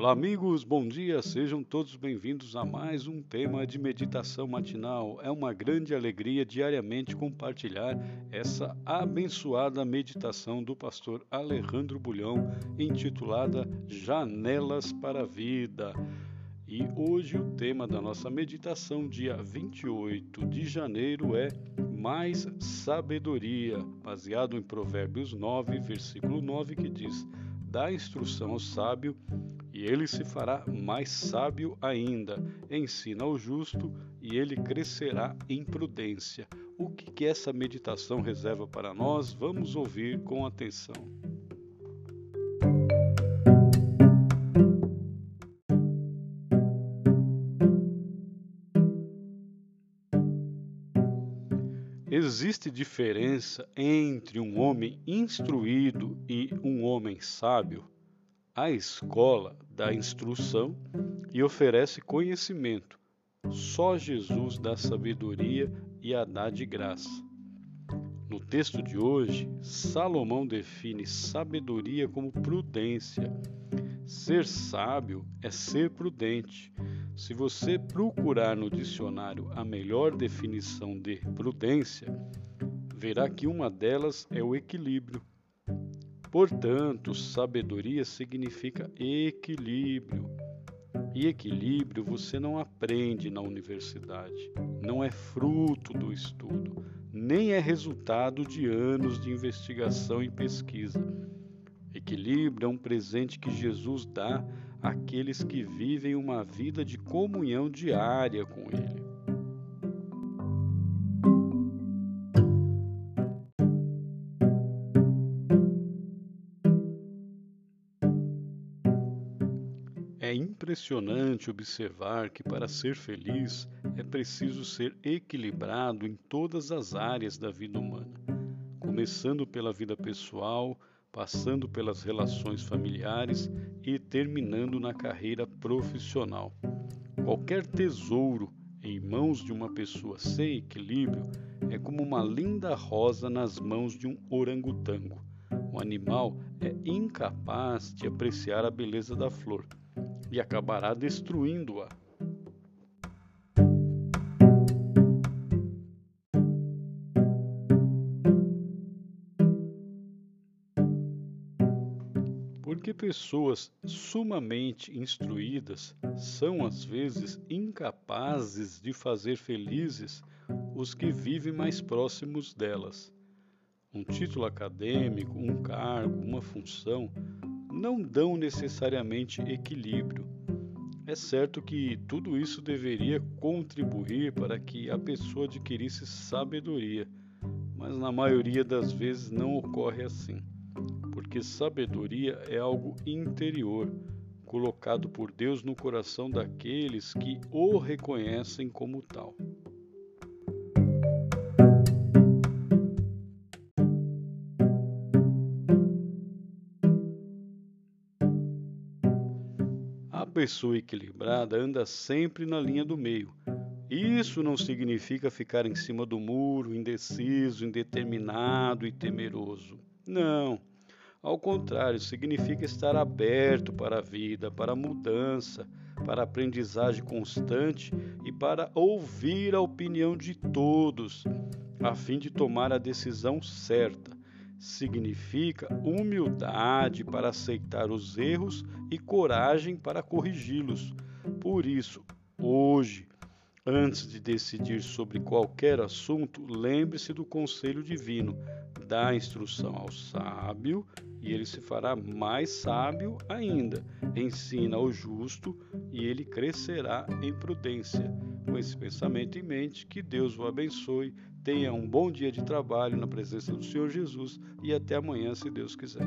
Olá, amigos, bom dia, sejam todos bem-vindos a mais um tema de meditação matinal. É uma grande alegria diariamente compartilhar essa abençoada meditação do pastor Alejandro Bulhão, intitulada Janelas para a Vida. E hoje o tema da nossa meditação, dia 28 de janeiro, é Mais Sabedoria, baseado em Provérbios 9, versículo 9, que diz: Dá instrução ao sábio e ele se fará mais sábio ainda. Ensina ao justo e ele crescerá em prudência. O que, que essa meditação reserva para nós? Vamos ouvir com atenção. Existe diferença entre um homem instruído e um homem sábio? A escola dá instrução e oferece conhecimento. Só Jesus dá sabedoria e a dá de graça. No texto de hoje, Salomão define sabedoria como prudência. Ser sábio é ser prudente. Se você procurar no dicionário a melhor definição de prudência, verá que uma delas é o equilíbrio. Portanto, sabedoria significa equilíbrio. E equilíbrio você não aprende na universidade, não é fruto do estudo, nem é resultado de anos de investigação e pesquisa. Equilíbrio é um presente que Jesus dá àqueles que vivem uma vida de comunhão diária com Ele. É impressionante observar que para ser feliz é preciso ser equilibrado em todas as áreas da vida humana, começando pela vida pessoal, passando pelas relações familiares e terminando na carreira profissional. Qualquer tesouro em mãos de uma pessoa sem equilíbrio é como uma linda rosa nas mãos de um orangotango. O animal é incapaz de apreciar a beleza da flor e acabará destruindo-a. Porque pessoas sumamente instruídas são às vezes incapazes de fazer felizes os que vivem mais próximos delas. Um título acadêmico, um cargo, uma função não dão necessariamente equilíbrio. É certo que tudo isso deveria contribuir para que a pessoa adquirisse sabedoria, mas na maioria das vezes não ocorre assim, porque sabedoria é algo interior, colocado por Deus no coração daqueles que o reconhecem como tal. Pessoa equilibrada anda sempre na linha do meio. Isso não significa ficar em cima do muro, indeciso, indeterminado e temeroso. Não. Ao contrário, significa estar aberto para a vida, para a mudança, para a aprendizagem constante e para ouvir a opinião de todos, a fim de tomar a decisão certa significa humildade para aceitar os erros e coragem para corrigi-los. Por isso, hoje, antes de decidir sobre qualquer assunto, lembre-se do conselho divino. Dá instrução ao sábio e ele se fará mais sábio ainda. Ensina ao justo e ele crescerá em prudência. Com esse pensamento em mente, que Deus o abençoe Tenha um bom dia de trabalho na presença do Senhor Jesus e até amanhã, se Deus quiser.